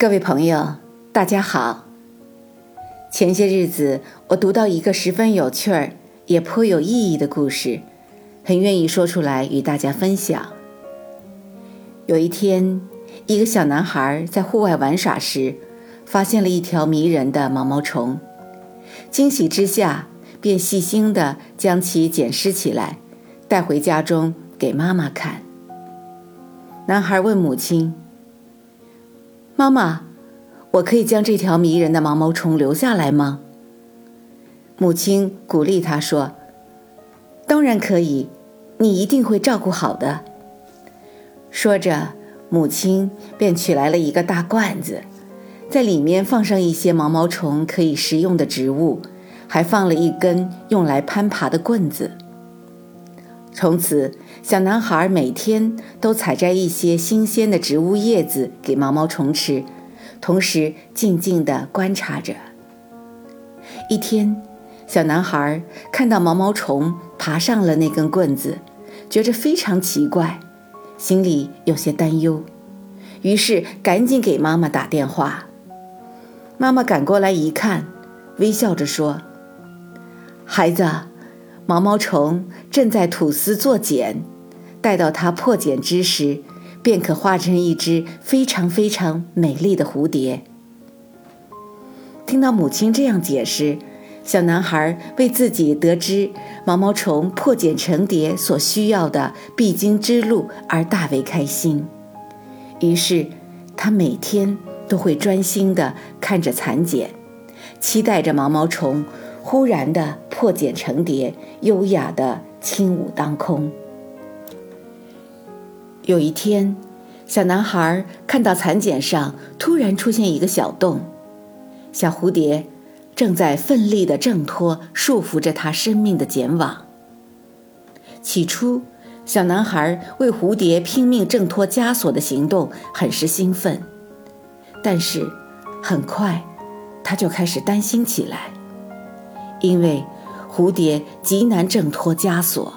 各位朋友，大家好。前些日子，我读到一个十分有趣儿也颇有意义的故事，很愿意说出来与大家分享。有一天，一个小男孩在户外玩耍时，发现了一条迷人的毛毛虫，惊喜之下，便细心地将其捡拾起来，带回家中给妈妈看。男孩问母亲。妈妈，我可以将这条迷人的毛毛虫留下来吗？母亲鼓励他说：“当然可以，你一定会照顾好的。”说着，母亲便取来了一个大罐子，在里面放上一些毛毛虫可以食用的植物，还放了一根用来攀爬的棍子。从此，小男孩每天都采摘一些新鲜的植物叶子给毛毛虫吃，同时静静地观察着。一天，小男孩看到毛毛虫爬上了那根棍子，觉着非常奇怪，心里有些担忧，于是赶紧给妈妈打电话。妈妈赶过来一看，微笑着说：“孩子。”毛毛虫正在吐丝做茧，待到它破茧之时，便可化成一只非常非常美丽的蝴蝶。听到母亲这样解释，小男孩为自己得知毛毛虫破茧成蝶所需要的必经之路而大为开心。于是，他每天都会专心地看着蚕茧，期待着毛毛虫。忽然的破茧成蝶，优雅的轻舞当空。有一天，小男孩看到蚕茧上突然出现一个小洞，小蝴蝶正在奋力的挣脱束缚着它生命的茧网。起初，小男孩为蝴蝶拼命挣脱枷锁的行动很是兴奋，但是很快，他就开始担心起来。因为蝴蝶极难挣脱枷锁，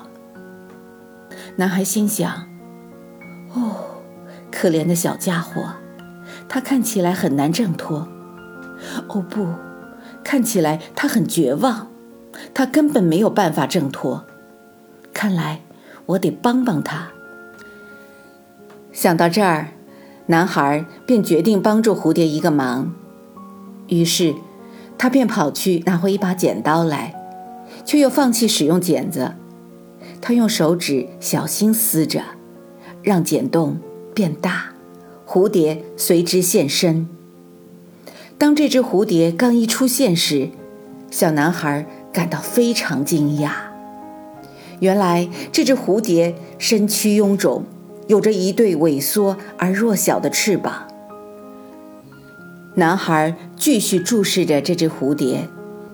男孩心想：“哦，可怜的小家伙，他看起来很难挣脱。哦不，看起来他很绝望，他根本没有办法挣脱。看来我得帮帮他。”想到这儿，男孩便决定帮助蝴蝶一个忙。于是。他便跑去拿回一把剪刀来，却又放弃使用剪子。他用手指小心撕着，让剪洞变大，蝴蝶随之现身。当这只蝴蝶刚一出现时，小男孩感到非常惊讶。原来这只蝴蝶身躯臃肿，有着一对萎缩而弱小的翅膀。男孩继续注视着这只蝴蝶，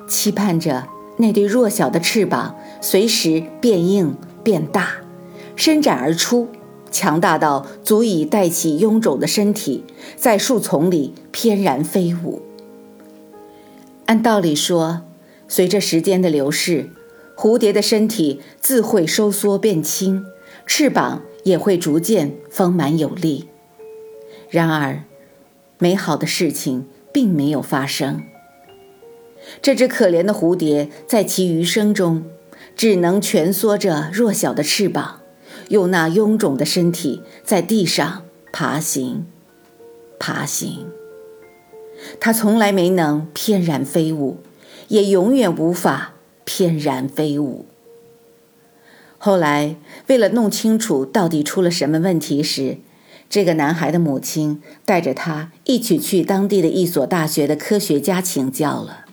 期盼着那对弱小的翅膀随时变硬变大，伸展而出，强大到足以带起臃肿的身体，在树丛里翩然飞舞。按道理说，随着时间的流逝，蝴蝶的身体自会收缩变轻，翅膀也会逐渐丰满有力。然而，美好的事情并没有发生。这只可怜的蝴蝶在其余生中，只能蜷缩着弱小的翅膀，用那臃肿的身体在地上爬行，爬行。它从来没能翩然飞舞，也永远无法翩然飞舞。后来，为了弄清楚到底出了什么问题时，这个男孩的母亲带着他一起去当地的一所大学的科学家请教了。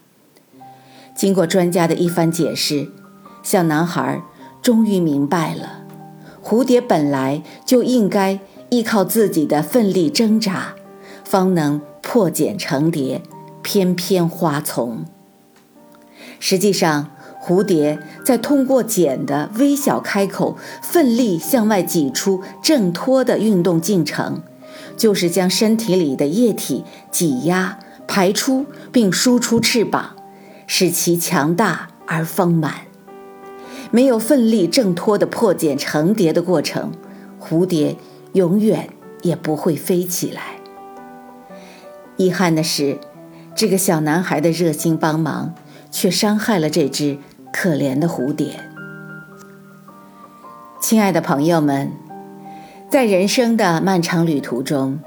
经过专家的一番解释，小男孩终于明白了：蝴蝶本来就应该依靠自己的奋力挣扎，方能破茧成蝶，翩翩花丛。实际上，蝴蝶在通过茧的微小开口奋力向外挤出、挣脱的运动进程，就是将身体里的液体挤压、排出并输出翅膀，使其强大而丰满。没有奋力挣脱的破茧成蝶的过程，蝴蝶永远也不会飞起来。遗憾的是，这个小男孩的热心帮忙，却伤害了这只可怜的蝴蝶。亲爱的朋友们，在人生的漫长旅途中，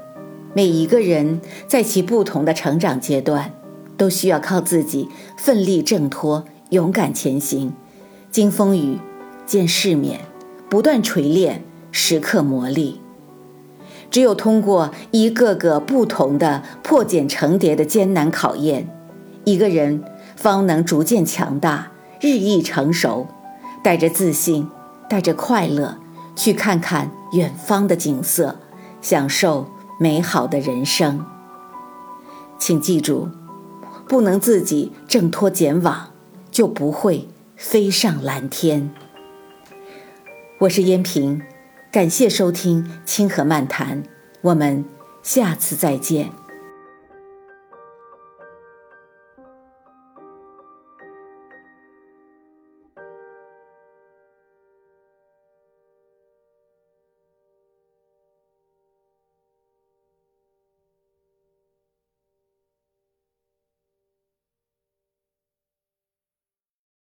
每一个人在其不同的成长阶段，都需要靠自己奋力挣脱、勇敢前行，经风雨、见世面，不断锤炼，时刻磨砺。只有通过一个个不同的破茧成蝶的艰难考验，一个人方能逐渐强大，日益成熟，带着自信，带着快乐，去看看远方的景色，享受美好的人生。请记住，不能自己挣脱茧网，就不会飞上蓝天。我是燕平。感谢收听《清河漫谈》，我们下次再见。